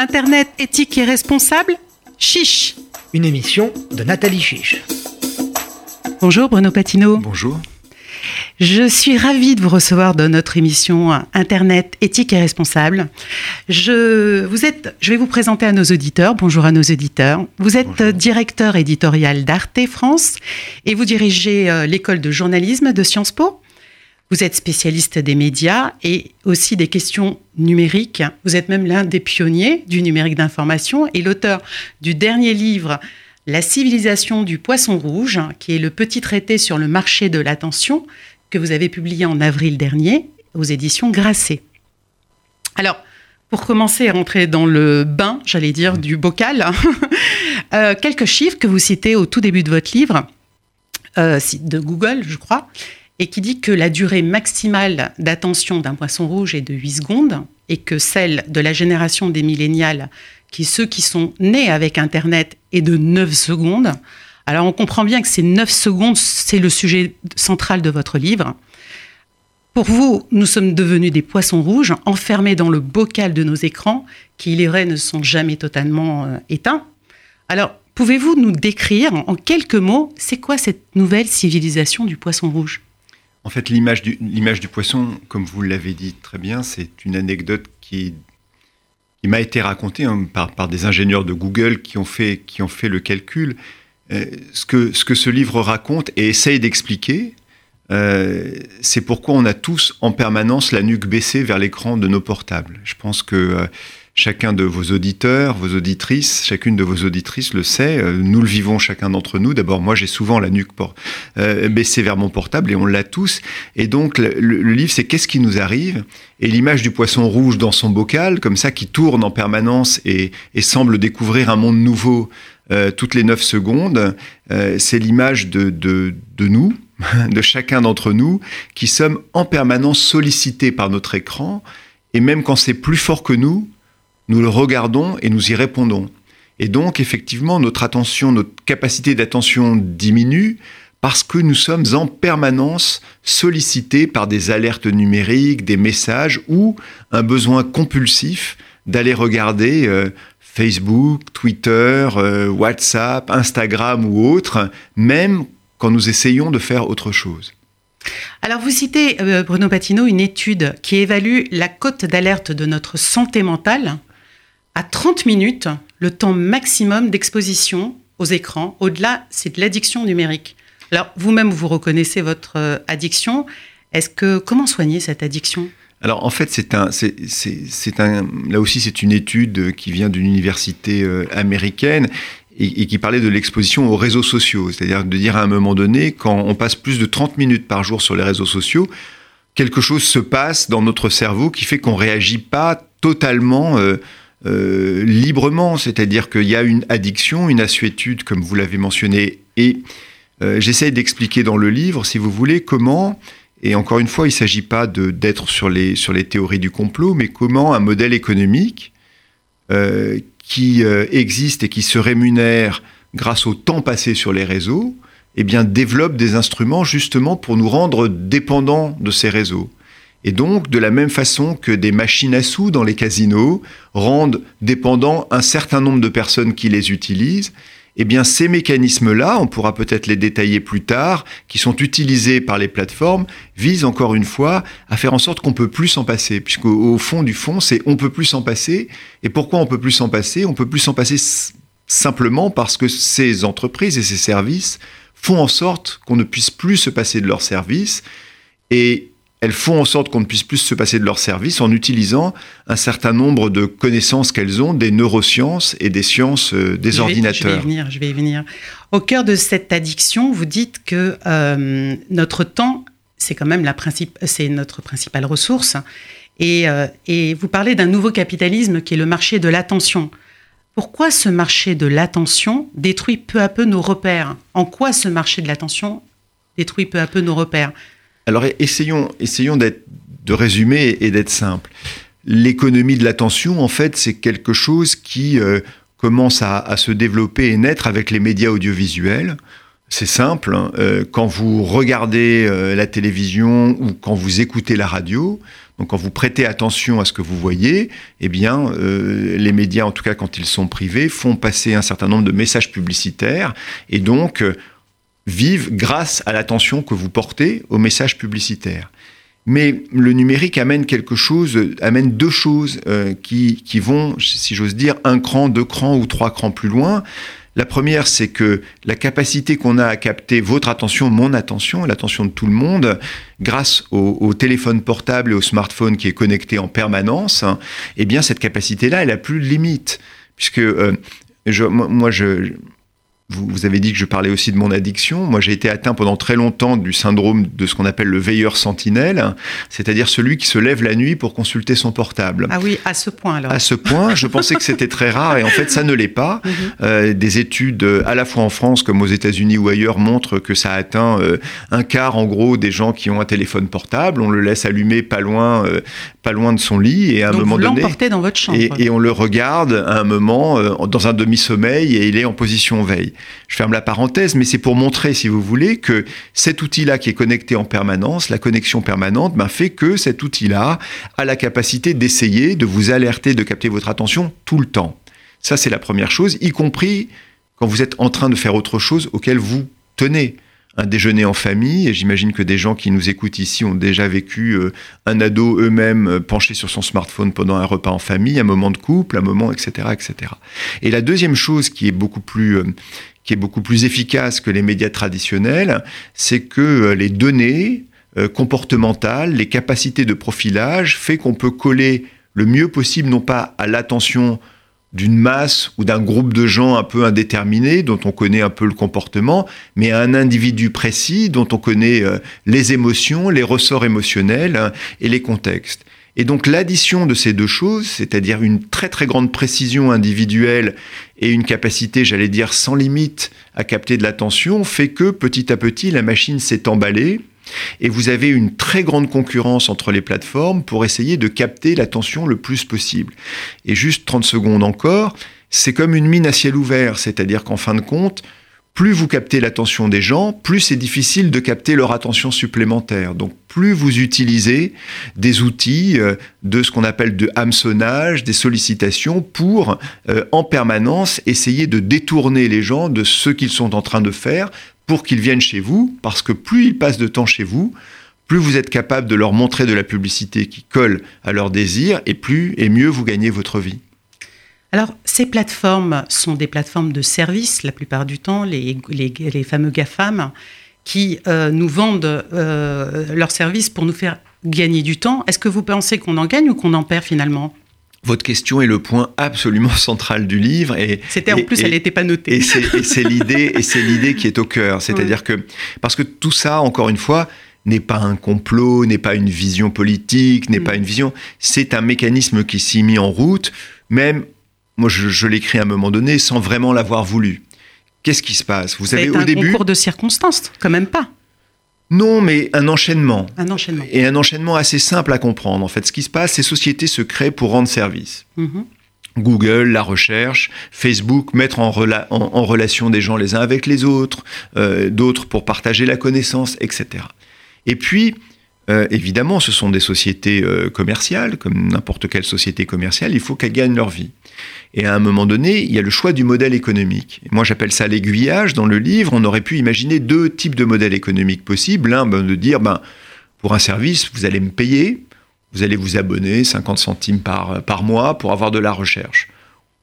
Internet éthique et responsable Chiche Une émission de Nathalie Chiche. Bonjour Bruno Patino. Bonjour. Je suis ravie de vous recevoir dans notre émission Internet éthique et responsable. Je, vous êtes, je vais vous présenter à nos auditeurs. Bonjour à nos auditeurs. Vous êtes Bonjour. directeur éditorial d'Arte France et vous dirigez euh, l'école de journalisme de Sciences Po. Vous êtes spécialiste des médias et aussi des questions numériques. Vous êtes même l'un des pionniers du numérique d'information et l'auteur du dernier livre La civilisation du poisson rouge, qui est le petit traité sur le marché de l'attention que vous avez publié en avril dernier aux éditions Grasset. Alors, pour commencer à rentrer dans le bain, j'allais dire, du bocal, euh, quelques chiffres que vous citez au tout début de votre livre, euh, de Google, je crois, et qui dit que la durée maximale d'attention d'un poisson rouge est de 8 secondes et que celle de la génération des millénials, qui ceux qui sont nés avec Internet, est de 9 secondes. Alors on comprend bien que ces 9 secondes, c'est le sujet central de votre livre. Pour vous, nous sommes devenus des poissons rouges, enfermés dans le bocal de nos écrans, qui, il est vrai, ne sont jamais totalement euh, éteints. Alors, pouvez-vous nous décrire en quelques mots, c'est quoi cette nouvelle civilisation du poisson rouge? En fait, l'image du, poisson, comme vous l'avez dit très bien, c'est une anecdote qui, m'a été racontée hein, par, des ingénieurs de Google qui ont fait, le calcul. Euh, ce, que, ce que ce livre raconte et essaye d'expliquer, euh, c'est pourquoi on a tous en permanence la nuque baissée vers l'écran de nos portables. Je pense que euh, chacun de vos auditeurs, vos auditrices, chacune de vos auditrices le sait. Euh, nous le vivons chacun d'entre nous. D'abord, moi, j'ai souvent la nuque euh, baissée vers mon portable et on l'a tous. Et donc, le, livre, c'est qu'est-ce qui nous arrive? Et l'image du poisson rouge dans son bocal, comme ça, qui tourne en permanence et, semble découvrir un monde nouveau euh, toutes les 9 secondes, c'est l'image de nous, de chacun d'entre nous, qui sommes en permanence sollicités par notre écran, et même quand c'est plus fort que nous, nous le regardons et nous y répondons. Et donc, effectivement, notre attention, notre capacité d'attention diminue parce que nous sommes en permanence sollicités par des alertes numériques, des messages ou un besoin compulsif d'aller regarder euh, Facebook, Twitter, euh, WhatsApp, Instagram ou autre, même quand nous essayons de faire autre chose. Alors, vous citez, euh, Bruno Patino, une étude qui évalue la cote d'alerte de notre santé mentale à 30 minutes, le temps maximum d'exposition aux écrans. Au-delà, c'est de l'addiction numérique. Alors, vous-même, vous reconnaissez votre euh, addiction. Est-ce que comment soigner cette addiction? Alors en fait, c'est un, c'est, un, là aussi, c'est une étude qui vient d'une université euh, américaine et, qui parlait de l'exposition aux réseaux sociaux, c'est-à-dire de dire à un moment donné, quand on passe plus de 30 minutes par jour sur les réseaux sociaux, quelque chose se passe dans notre cerveau qui fait qu'on réagit pas totalement euh, euh, librement, c'est-à-dire qu'il y a une addiction, une assuétude, comme vous l'avez mentionné, et euh, j'essaie d'expliquer dans le livre, si vous voulez, comment et encore une fois, il ne s'agit pas d'être sur les, sur les théories du complot, mais comment un modèle économique euh, qui euh, existe et qui se rémunère grâce au temps passé sur les réseaux, eh bien, développe des instruments justement pour nous rendre dépendants de ces réseaux. Et donc, de la même façon que des machines à sous dans les casinos rendent dépendants un certain nombre de personnes qui les utilisent, eh bien, ces mécanismes-là, on pourra peut-être les détailler plus tard, qui sont utilisés par les plateformes, visent encore une fois à faire en sorte qu'on peut plus s'en passer, puisqu'au au fond du fond, c'est on peut plus s'en passer. Et pourquoi on peut plus s'en passer? On peut plus s'en passer simplement parce que ces entreprises et ces services font en sorte qu'on ne puisse plus se passer de leurs services. Et elles font en sorte qu'on ne puisse plus se passer de leurs services en utilisant un certain nombre de connaissances qu'elles ont des neurosciences et des sciences euh, des Je vais- ordinateurs. Je vais y venir, je vais y venir. Au cœur de cette addiction, vous dites que euh, notre temps, c'est quand même la principe, c'est notre principale ressource. Et, euh, et vous parlez d'un nouveau capitalisme qui est le marché de l'attention. Pourquoi ce marché de l'attention détruit peu à peu nos repères? En quoi ce marché de l'attention détruit peu à peu nos repères? Alors essayons, essayons de résumer et d'être simple. L'économie de l'attention, en fait, c'est quelque chose qui euh, commence à, se développer et naître avec les médias audiovisuels. C'est simple, hein. euh, quand vous regardez euh, la télévision ou quand vous écoutez la radio, donc quand vous prêtez attention à ce que vous voyez, eh bien, les médias, en tout cas quand ils sont privés, font passer un certain nombre de messages publicitaires et donc vivent grâce à l'attention que vous portez aux messages publicitaires. Mais le numérique amène quelque chose, amène deux choses qui, qui vont, si j'ose dire, un cran, deux crans ou trois crans plus loin. La première, c'est que la capacité qu'on a à capter votre attention, mon attention, l'attention de tout le monde, grâce au, téléphone portable et au smartphone qui est connecté en permanence, hein, eh bien cette capacité-là, elle a plus de limite. Puisque euh, je, moi, je, vous, avez dit que je parlais aussi de mon addiction. Moi, j'ai été atteint pendant très longtemps du syndrome de ce qu'on appelle le veilleur sentinelle, c'est-à-dire celui qui se lève la nuit pour consulter son portable. Ah oui, à ce point alors. À ce point, je pensais que c'était très rare et en fait, ça ne l'est pas. Mhm. Euh, des études, à la fois en France comme aux États-Unis ou ailleurs, montrent que ça atteint euh, un quart en gros des gens qui ont un téléphone portable. On le laisse allumer pas loin, euh, pas loin de son lit et à un moment vous donné. dans votre chambre. Et, et, on le regarde à un moment dans un demi-sommeil et il est en position veille. Je ferme la parenthèse, mais c'est pour montrer, si vous voulez, que cet outil-là qui est connecté en permanence, la connexion permanente, ben, fait que cet outil-là a la capacité d'essayer de vous alerter, de capter votre attention tout le temps. Ça, c'est la première chose, y compris quand vous êtes en train de faire autre chose auquel vous tenez un déjeuner en famille, et j'imagine que des gens qui nous écoutent ici ont déjà vécu euh, un ado eux-mêmes euh, penché sur son smartphone pendant un repas en famille, un moment de couple, un moment, etc., etc. Et la deuxième chose qui est beaucoup plus, euh, qui est beaucoup plus efficace que les médias traditionnels, c'est que les données comportementales, les capacités de profilage, fait qu'on peut coller le mieux possible, non pas à l'attention d'une masse ou d'un groupe de gens un peu indéterminés dont on connaît un peu le comportement, mais à un individu précis dont on connaît euh, les émotions, les ressorts émotionnels hein, et les contextes. Et donc l'addition de ces deux choses, c'est-à-dire une très très grande précision individuelle et une capacité, j'allais dire, sans limite à capter de l'attention, fait que petit à petit la machine s'est emballée et vous avez une très grande concurrence entre les plateformes pour essayer de capter l'attention le plus possible. Et juste 30 secondes encore, c'est comme une mine à ciel ouvert, c'est-à-dire qu'en fin de compte, plus vous captez l'attention des gens, plus c'est difficile de capter leur attention supplémentaire. Donc plus vous utilisez des outils euh, de ce qu'on appelle de hameçonnage, des sollicitations pour euh, en permanence essayer de détourner les gens de ce qu'ils sont en train de faire pour qu'ils viennent chez vous, parce que plus ils passent de temps chez vous, plus vous êtes capable de leur montrer de la publicité qui colle à leurs désirs, et plus et mieux vous gagnez votre vie. Alors, ces plateformes sont des plateformes de services, la plupart du temps, les, les, fameux GAFAM, qui euh, nous vendent euh, leurs services pour nous faire gagner du temps. Est-ce que vous pensez qu'on en gagne ou qu'on en perd finalement? Votre question est le point absolument central du livre. Et c'était en plus, elle n'était pas notée. Et c'est l'idée, et c'est l'idée qui est au cœur. C'est-à-dire que parce que tout ça, encore une fois, n'est pas un complot, n'est pas une vision politique, n'est pas mm. une vision. C'est un mécanisme qui s'y mis en route, même moi je, l'écris à un moment donné sans vraiment l'avoir voulu. Qu'est-ce qui se passe? Vous savez, au début, un concours de circonstances, quand même pas. Non, mais un enchaînement. Un enchaînement. Et un enchaînement assez simple à comprendre. En fait, ce qui se passe, ces sociétés se créent pour rendre service. Mhm. Google, la recherche, Facebook, mettre en, relation des gens les uns avec les autres, euh, d'autres pour partager la connaissance, etc. Et puis, euh, évidemment, ce sont des sociétés euh, commerciales, comme n'importe quelle société commerciale, il faut qu'elles gagnent leur vie. Et à un moment donné, il y a le choix du modèle économique. moi, j'appelle ça l'aiguillage. Dans le livre, on aurait pu imaginer deux types de modèles économiques possibles. L'un, ben, de dire, ben, pour un service, vous allez me payer, vous allez vous abonner 50 centimes par, par mois pour avoir de la recherche.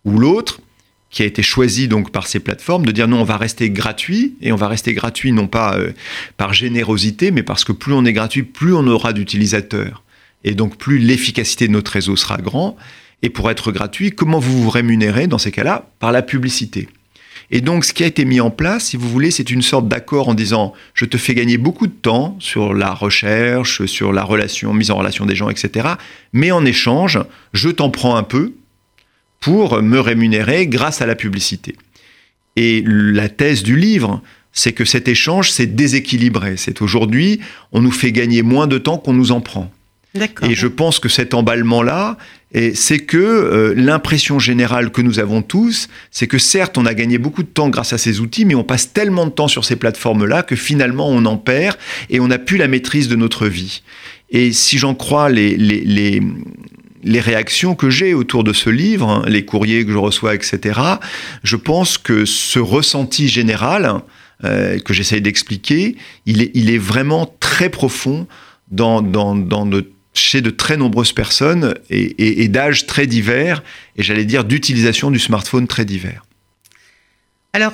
Ou l'autre, qui a été choisi donc par ces plateformes, de dire non, on va rester gratuit, et on va rester gratuit non pas euh, par générosité, mais parce que plus on est gratuit, plus on aura d'utilisateurs. Et donc plus l'efficacité de notre réseau sera grand. Et pour être gratuit, comment vous vous rémunérez dans ces cas-là Par la publicité? Et donc, ce qui a été mis en place, si vous voulez, c'est une sorte d'accord en disant je te fais gagner beaucoup de temps sur la recherche, sur la relation, mise en relation des gens, etc. Mais en échange, je t'en prends un peu pour me rémunérer grâce à la publicité. Et la thèse du livre, c'est que cet échange s'est déséquilibré. C'est aujourd'hui, on nous fait gagner moins de temps qu'on nous en prend. Et je pense que cet emballement-là c'est que euh, l'impression générale que nous avons tous, c'est que certes, on a gagné beaucoup de temps grâce à ces outils, mais on passe tellement de temps sur ces plateformes-là que finalement, on en perd et on n'a plus la maîtrise de notre vie. Et si j'en crois les, les, les, les réactions que j'ai autour de ce livre, hein, les courriers que je reçois, etc., je pense que ce ressenti général euh, que j'essaye d'expliquer, il est, vraiment très profond chez de très nombreuses personnes et, et, d'âges très divers, et j'allais dire d'utilisation du smartphone très divers. Alors,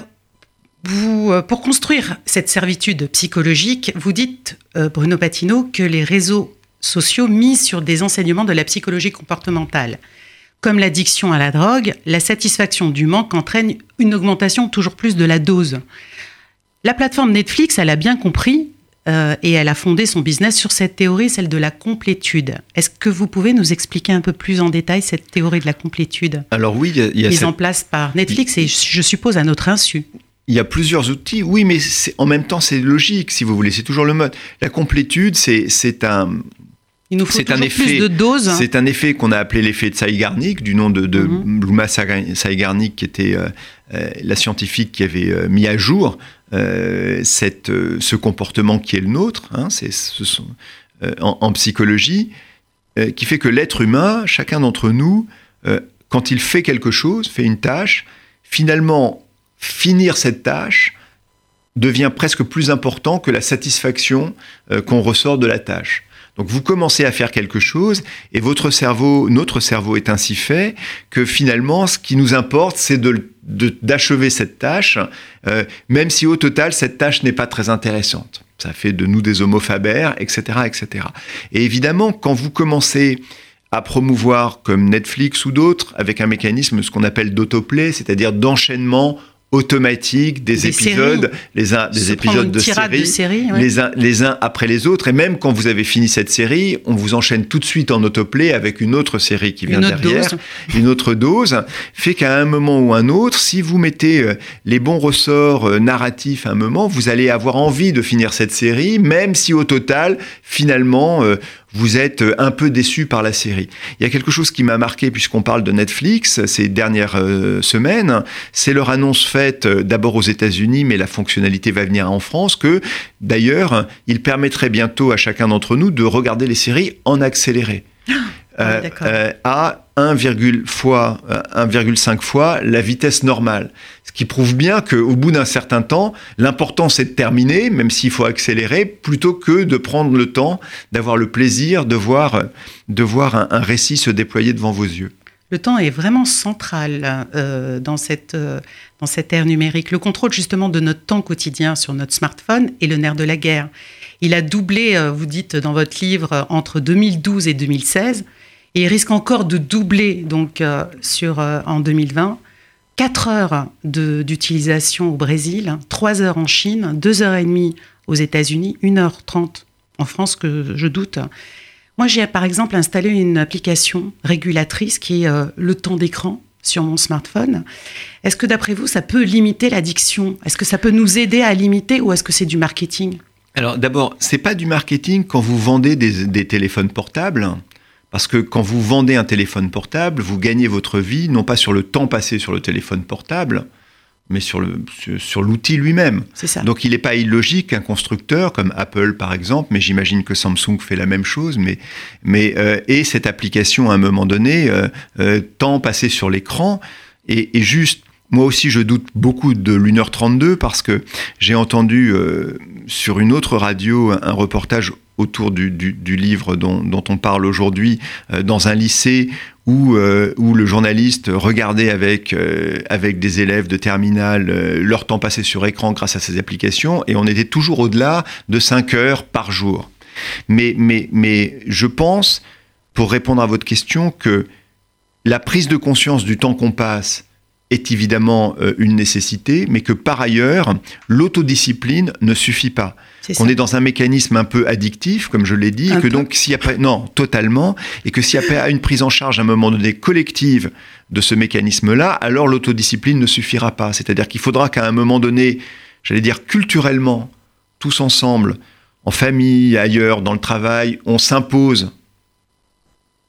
euh, pour construire cette servitude psychologique, vous dites, euh, Bruno Patino, que les réseaux sociaux misent sur des enseignements de la psychologie comportementale. Comme l'addiction à la drogue, la satisfaction du manque entraîne une augmentation toujours plus de la dose. La plateforme Netflix, elle a bien compris euh, et elle a fondé son business sur cette théorie, celle de la complétude. Est-ce que vous pouvez nous expliquer un peu plus en détail cette théorie de la complétude Alors oui, il y a, il y a mise cette... en place par Netflix et je suppose à notre insu. Il y a plusieurs outils, oui, mais en même temps, c'est logique, si vous voulez, c'est toujours le mode. La complétude, c'est un, il nous faut c'est un effet, plus de doses. C'est un effet qu'on a appelé l'effet de Saigarnik, du nom de, de mm -hmm. Saigarnik, qui était euh, euh, la scientifique qui avait euh, mis à jour euh, cette, ce comportement qui est le nôtre, hein, c'est, ce sont, en, en, psychologie, qui fait que l'être humain, chacun d'entre nous, quand il fait quelque chose, fait une tâche, finalement, finir cette tâche devient presque plus important que la satisfaction qu'on ressort de la tâche. Donc vous commencez à faire quelque chose et votre cerveau, notre cerveau est ainsi fait que finalement ce qui nous importe c'est de, d'achever cette tâche, euh, même si au total cette tâche n'est pas très intéressante. Ça fait de nous des homophabères, etc., etc. Et évidemment, quand vous commencez à promouvoir comme Netflix ou d'autres avec un mécanisme ce qu'on appelle d'autoplay, c'est-à-dire d'enchaînement automatique des, des épisodes, séries. les uns des épisodes de série, de ouais. les, uns, les uns après les autres. Et même quand vous avez fini cette série, on vous enchaîne tout de suite en autoplay avec une autre série qui vient une derrière, dose. une autre dose, fait qu'à un moment ou un autre, si vous mettez euh, les bons ressorts euh, narratifs à un moment, vous allez avoir envie de finir cette série, même si au total, finalement, euh, vous êtes un peu déçu par la série. Il y a quelque chose qui m'a marqué puisqu'on parle de Netflix ces dernières euh, semaines, c'est leur annonce faite euh, d'abord aux États-Unis, mais la fonctionnalité va venir en France, que d'ailleurs, il permettrait bientôt à chacun d'entre nous de regarder les séries en accéléré. Ah, euh, euh, à 1,5 fois, euh, fois la vitesse normale. Ce qui prouve bien qu'au bout d'un certain temps, l'important c'est de terminer, même s'il faut accélérer, plutôt que de prendre le temps, d'avoir le plaisir de voir, de voir un, un, récit se déployer devant vos yeux. Le temps est vraiment central euh, dans, cette, dans cette ère numérique. Le contrôle justement de notre temps quotidien sur notre smartphone est le nerf de la guerre. Il a doublé, euh, vous dites dans votre livre, entre 2012 et 2016 et il risque encore de doubler donc euh, sur euh, en 2020. 4 heures d'utilisation au Brésil, 3 heures en Chine, 2 heures et demie aux États-Unis, 1 heure 30 en France que je doute. Moi, j'ai par exemple installé une application régulatrice qui est euh, le temps d'écran sur mon smartphone. Est-ce que d'après vous, ça peut limiter l'addiction? Est-ce que ça peut nous aider à limiter ou est-ce que c'est du marketing? Alors d'abord, c'est pas du marketing quand vous vendez des, des téléphones portables. Parce que quand vous vendez un téléphone portable, vous gagnez votre vie, non pas sur le temps passé sur le téléphone portable, mais sur l'outil sur, sur lui-même. Donc il n'est pas illogique qu'un constructeur comme Apple par exemple, mais j'imagine que Samsung fait la même chose, mais, mais euh, ait cette application à un moment donné, euh, euh, temps passé sur l'écran, et, et, juste, moi aussi je doute beaucoup de l'1h32 parce que j'ai entendu euh, sur une autre radio un, reportage autour du, livre dont, on parle aujourd'hui euh, dans un lycée où, euh, où le journaliste regardait avec, avec des élèves de terminale leur temps passé sur écran grâce à ces applications et on était toujours au-delà de 5 heures par jour. Mais, mais, mais je pense, pour répondre à votre question, que la prise de conscience du temps qu'on passe est évidemment euh, une nécessité, mais que par ailleurs, l'autodiscipline ne suffit pas. On est dans un mécanisme un peu addictif, comme je l'ai dit, un et que peu. donc s'il y a non, totalement, et que s'il n'y a pas une prise en charge à un moment donné collective de ce mécanisme-là, alors l'autodiscipline ne suffira pas. C'est-à-dire qu'il faudra qu'à un moment donné, j'allais dire culturellement, tous ensemble, en famille, ailleurs, dans le travail, on s'impose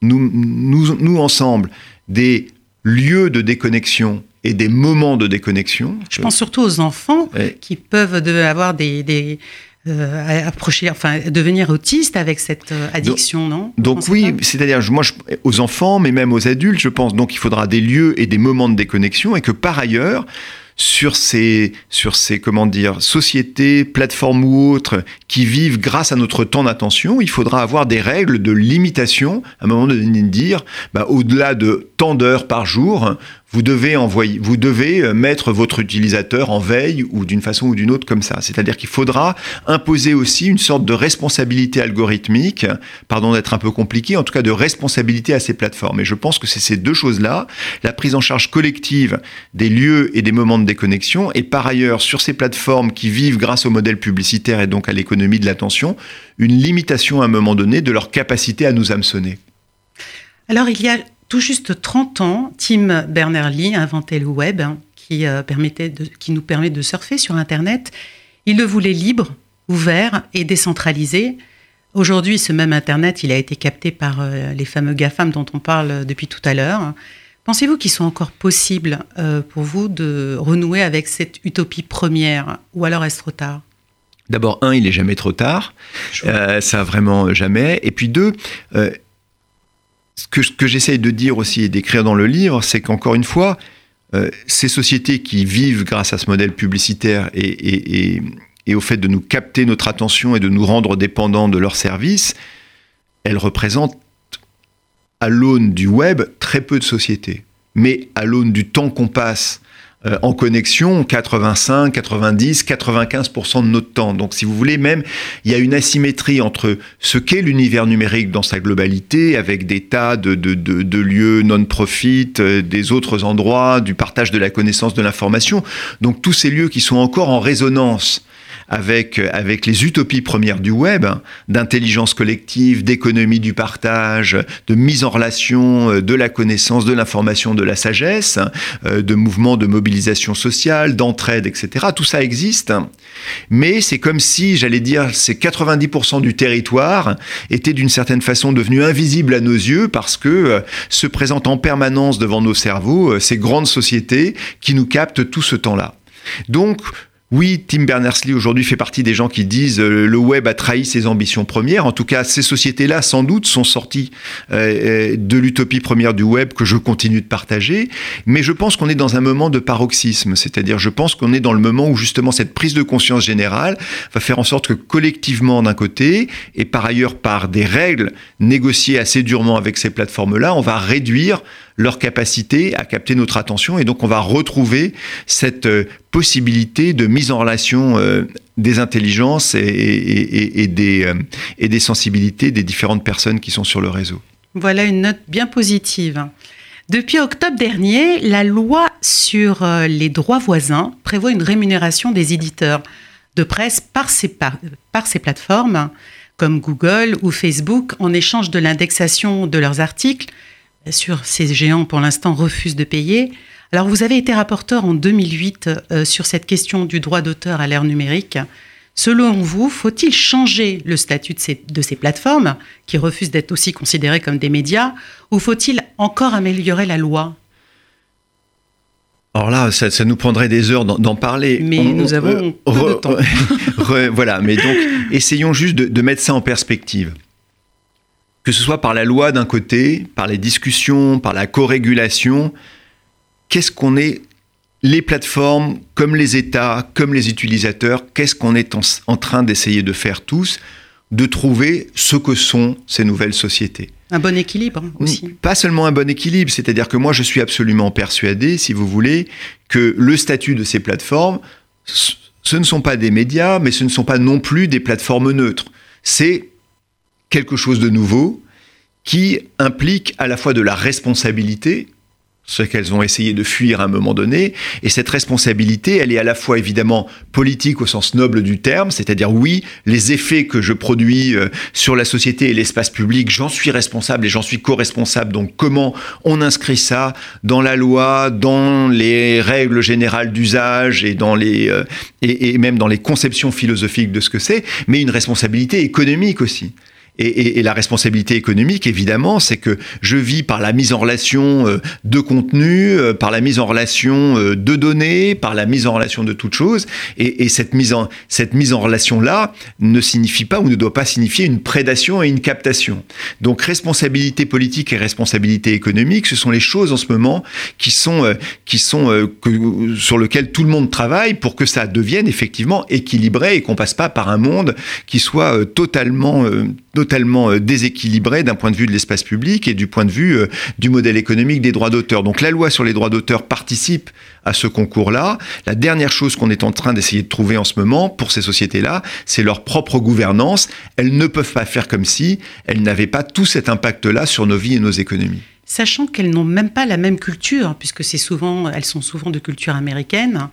nous, nous, nous ensemble, des lieux de déconnexion et des moments de déconnexion. Je pense surtout aux enfants qui peuvent avoir des, des euh, approcher, enfin, devenir autiste avec cette euh, addiction, non? Donc oui, c'est-à-dire, moi, aux enfants, mais même aux adultes, je pense. Donc, il faudra des lieux et des moments de déconnexion, et que par ailleurs, sur ces, sur ces, comment dire, sociétés, plateformes ou autres qui vivent grâce à notre temps d'attention, il faudra avoir des règles de limitation, à un moment donné, de dire, bah, au-delà de tant d'heures par jour, vous devez envoyer, vous devez euh, mettre votre utilisateur en veille ou d'une façon ou d'une autre comme ça. C'est-à-dire qu'il faudra imposer aussi une sorte de responsabilité algorithmique, pardon d'être un peu compliqué, en tout cas de responsabilité à ces plateformes. Et je pense que c'est ces deux choses-là, la prise en charge collective des lieux et des moments de déconnexion, et par ailleurs sur ces plateformes qui vivent grâce au modèle publicitaire et donc à l'économie de l'attention, une limitation à un moment donné de leur capacité à nous hameçonner. Alors il y a tout juste 30 ans, Tim Berners-Lee inventait le web hein, qui, euh, permettait qui nous permet de surfer sur Internet. Il le voulait libre, ouvert et décentralisé. Aujourd'hui, ce même Internet, il a été capté par euh, les fameux GAFAM dont on parle depuis tout à l'heure. Pensez-vous qu'il soit encore possible euh, pour vous de renouer avec cette utopie première ou alors est-ce trop tard? D'abord, un, il est jamais trop tard. ça, vraiment jamais. Et puis deux, ce que, j'essaye de dire aussi et d'écrire dans le livre, c'est qu'encore une fois, euh, ces sociétés qui vivent grâce à ce modèle publicitaire et, au fait de nous capter notre attention et de nous rendre dépendants de leurs services, elles représentent, à l'aune du web, très peu de sociétés. Mais à l'aune du temps qu'on passe euh, en connexion 85, 90, 95% de notre temps. Donc si vous voulez même, il y a une asymétrie entre ce qu'est l'univers numérique dans sa globalité, avec des tas de, de, de, de lieux non-profit, euh, des autres endroits, du partage de la connaissance, de l'information. Donc tous ces lieux qui sont encore en résonance avec, avec les utopies premières du web, d'intelligence collective, d'économie du partage, de mise en relation euh, de la connaissance, de l'information, de la sagesse, euh, de mouvements de mobilisation sociale, d'entraide, etc. Tout ça existe, mais c'est comme si, j'allais dire, ces 90% du territoire étaient d'une certaine façon devenus invisibles à nos yeux parce que euh, se présentent en permanence devant nos cerveaux ces grandes sociétés qui nous captent tout ce temps-là. Donc, oui, Tim Berners-Lee aujourd'hui fait partie des gens qui disent euh, le web a trahi ses ambitions premières. En tout cas, ces sociétés-là, sans doute, sont sorties euh, euh, de l'utopie première du web que je continue de partager. Mais je pense qu'on est dans un moment de paroxysme, c'est-à-dire je pense qu'on est dans le moment où justement cette prise de conscience générale va faire en sorte que collectivement d'un côté et par ailleurs par des règles négociées assez durement avec ces plateformes-là, on va réduire leur capacité à capter notre attention. Et donc, on va retrouver cette euh, possibilité de mise en relation euh, des intelligences et, des, euh, et des sensibilités des différentes personnes qui sont sur le réseau. Voilà une note bien positive. Depuis octobre dernier, la loi sur les droits voisins prévoit une rémunération des éditeurs de presse par ces, par ces plateformes comme Google ou Facebook en échange de l'indexation de leurs articles Bien sûr, ces géants, pour l'instant, refusent de payer. Alors, vous avez été rapporteur en 2008 euh, sur cette question du droit d'auteur à l'ère numérique. Selon vous, faut-il changer le statut de ces, de ces plateformes, qui refusent d'être aussi considérées comme des médias, ou faut-il encore améliorer la loi? Alors là, ça, nous prendrait des heures d'en parler. Mais nous avons peu de temps. voilà, mais donc essayons juste de mettre ça en perspective que ce soit par la loi d'un côté, par les discussions, par la co-régulation, qu'est-ce qu'on est, les plateformes, comme les États, comme les utilisateurs, qu'est-ce qu'on est en, train d'essayer de faire tous, de trouver ce que sont ces nouvelles sociétés. Un bon équilibre aussi. Pas seulement un bon équilibre, c'est-à-dire que moi je suis absolument persuadé, si vous voulez, que le statut de ces plateformes, ce ne sont pas des médias, mais ce ne sont pas non plus des plateformes neutres. C'est quelque chose de nouveau qui implique à la fois de la responsabilité, ce qu'elles ont essayé de fuir à un moment donné. Et cette responsabilité, elle est à la fois évidemment politique au sens noble du terme, c'est-à-dire oui, les effets que je produis euh, sur la société et l'espace public, j'en suis responsable et j'en suis co-responsable. Donc comment on inscrit ça dans la loi, dans les règles générales d'usage et euh, et même dans les conceptions philosophiques de ce que c'est, mais une responsabilité économique aussi. Et, la responsabilité économique, évidemment, c'est que je vis par la mise en relation euh, de contenu, euh, par la mise en relation euh, de données, par la mise en relation de toutes choses. Et, cette mise en, cette mise en relation-là ne signifie pas ou ne doit pas signifier une prédation et une captation. Donc responsabilité politique et responsabilité économique, ce sont les choses en ce moment qui sont, qui sont que, sur lesquelles tout le monde travaille pour que ça devienne effectivement équilibré et qu'on passe pas par un monde qui soit totalement euh, déséquilibré d'un point de vue de l'espace public et du point de vue euh, du modèle économique des droits d'auteur. Donc la loi sur les droits d'auteur participe à ce concours-là. La dernière chose qu'on est en train d'essayer de trouver en ce moment pour ces sociétés-là, c'est leur propre gouvernance. Elles ne peuvent pas faire comme si elles n'avaient pas tout cet impact-là sur nos vies et nos économies sachant qu'elles n'ont même pas la même culture, puisque c'est souvent, elles sont souvent de culture américaine.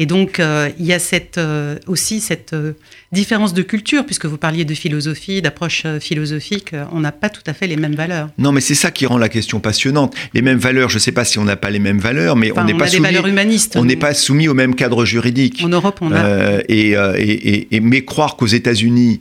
Et donc, euh, il y a cette, euh, aussi cette euh, différence de culture, puisque vous parliez de philosophie, d'approche philosophique, on n'a pas tout à fait les mêmes valeurs. Non, mais c'est ça qui rend la question passionnante. Les mêmes valeurs, je ne sais pas si on n'a pas les mêmes valeurs, mais on n'est pas, soumis, on n'est pas soumis au même cadre juridique. En Europe, on a. et, et, et, mais croire qu'aux États-Unis,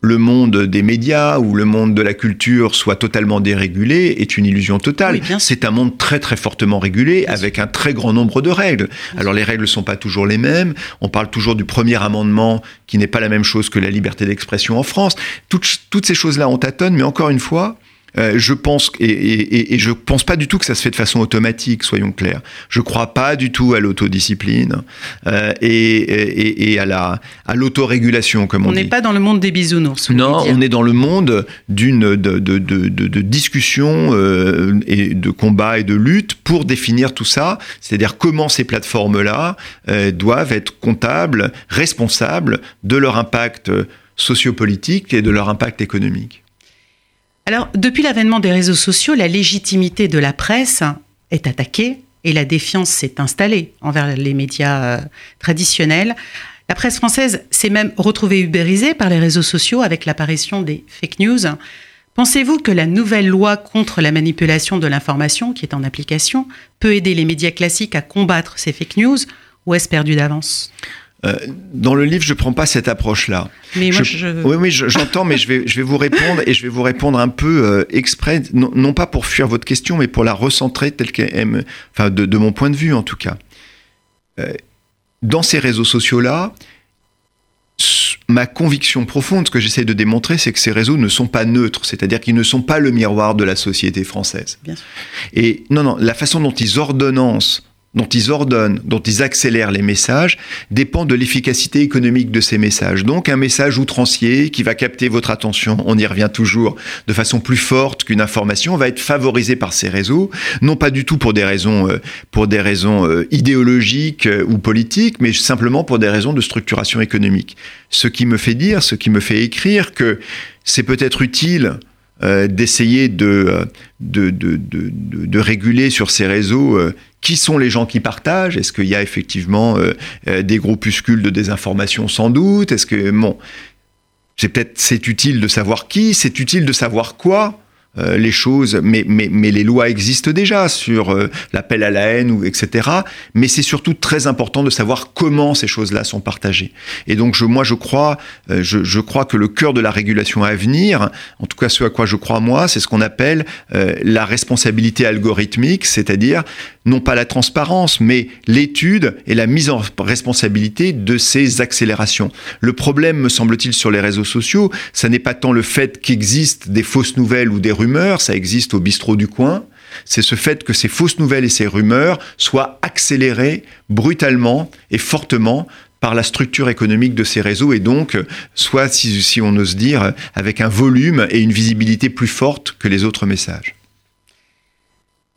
le monde des médias ou le monde de la culture soit totalement dérégulé est une illusion totale. c'est un monde très très fortement régulé avec un très grand nombre de règles. Alors les règles ne sont pas toujours les mêmes. On parle toujours du premier amendement qui n'est pas la même chose que la liberté d'expression en France. Toutes, toutes ces choses-là on tâtonne, mais encore une fois, euh, je pense et, et, je pense pas du tout que ça se fait de façon automatique, soyons clairs. Je crois pas du tout à l'autodiscipline euh, et, et, à la à l'autorégulation, comme on, on dit. On n'est pas dans le monde des bisounours. Non, on est dans le monde d'une de, de, de, de, discussion euh, et de combat et de lutte pour définir tout ça. C'est-à-dire comment ces plateformes-là euh, doivent être comptables, responsables de leur impact sociopolitique et de leur impact économique. Alors, depuis l'avènement des réseaux sociaux, la légitimité de la presse est attaquée et la défiance s'est installée envers les médias euh, traditionnels. La presse française s'est même retrouvée ubérisée par les réseaux sociaux avec l'apparition des fake news. Pensez-vous que la nouvelle loi contre la manipulation de l'information, qui est en application, peut aider les médias classiques à combattre ces fake news ou est-ce perdu d'avance? Euh, dans le livre, je prends pas cette approche-là. Mais moi, je... Oui, oui, j'entends, mais je vais, je vais vous répondre et je vais vous répondre un peu euh, exprès, non, pas pour fuir votre question, mais pour la recentrer telle qu'elle enfin, de, mon point de vue en tout cas. Euh, dans ces réseaux sociaux-là, ma conviction profonde, ce que j'essaie de démontrer, c'est que ces réseaux ne sont pas neutres, c'est-à-dire qu'ils ne sont pas le miroir de la société française. Bien sûr. Et non, non, la façon dont ils ordonnancent dont ils ordonnent, dont ils accélèrent les messages, dépend de l'efficacité économique de ces messages. Donc un message outrancier qui va capter votre attention, on y revient toujours, de façon plus forte qu'une information, va être favorisé par ces réseaux, non pas du tout pour des raisons, euh, pour des raisons euh, idéologiques euh, ou politiques, mais simplement pour des raisons de structuration économique. Ce qui me fait dire, ce qui me fait écrire que c'est peut-être utile d'essayer de de, de, de, de, réguler sur ces réseaux qui sont les gens qui partagent? Est-ce qu'il y a effectivement euh, euh, des groupuscules de désinformation sans doute? Est-ce que bon, c'est peut-être c'est utile de savoir qui, c'est utile de savoir quoi? Les choses, mais, mais, mais, les lois existent déjà sur euh, l'appel à la haine, ou, etc. Mais c'est surtout très important de savoir comment ces choses-là sont partagées. Et donc, je, moi, je crois, euh, je, je, crois que le cœur de la régulation à venir, en tout cas ce à quoi je crois moi, c'est ce qu'on appelle la responsabilité algorithmique, c'est-à-dire non pas la transparence, mais l'étude et la mise en responsabilité de ces accélérations. Le problème, me semble-t-il, sur les réseaux sociaux, ça n'est pas tant le fait qu'existent des fausses nouvelles ou des rumeurs, ça existe au bistrot du coin, c'est ce fait que ces fausses nouvelles et ces rumeurs soient accélérées brutalement et fortement par la structure économique de ces réseaux et donc soit, si, si on ose dire, avec un volume et une visibilité plus forte que les autres messages.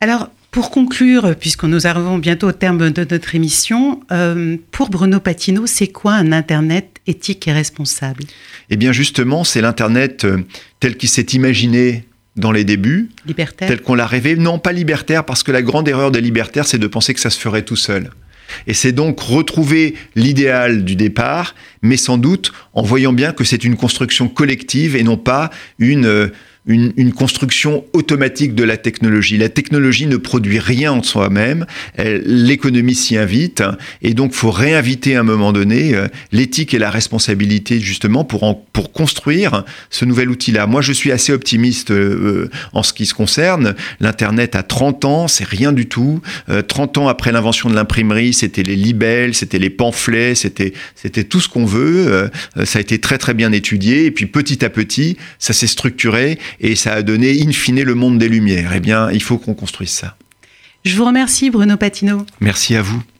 Alors, pour conclure, puisque nous arrivons bientôt au terme de notre émission, euh, pour Bruno Patino, c'est quoi un Internet éthique et responsable? Eh bien justement, c'est l'Internet euh, tel qu'il s'est imaginé dans les débuts, libertaire. tel qu'on l'a rêvé. Non, pas libertaire, parce que la grande erreur des libertaires, c'est de penser que ça se ferait tout seul. Et c'est donc retrouver l'idéal du départ, mais sans doute en voyant bien que c'est une construction collective et non pas une... Euh, une, une, construction automatique de la technologie. La technologie ne produit rien en soi-même, l'économie s'y invite, et donc faut réinviter à un moment donné euh, l'éthique et la responsabilité justement pour, en, pour construire ce nouvel outil-là. Moi, je suis assez optimiste euh, en ce qui se concerne. L'Internet a 30 ans, c'est rien du tout. Euh, 30 ans après l'invention de l'imprimerie, c'était les libelles, c'était les pamphlets, c'était tout ce qu'on veut. Euh, ça a été très très bien étudié, et puis petit à petit, ça s'est structuré et ça a donné in fine le monde des lumières. Eh bien, il faut qu'on construise ça. Je vous remercie Bruno Patino. Merci à vous.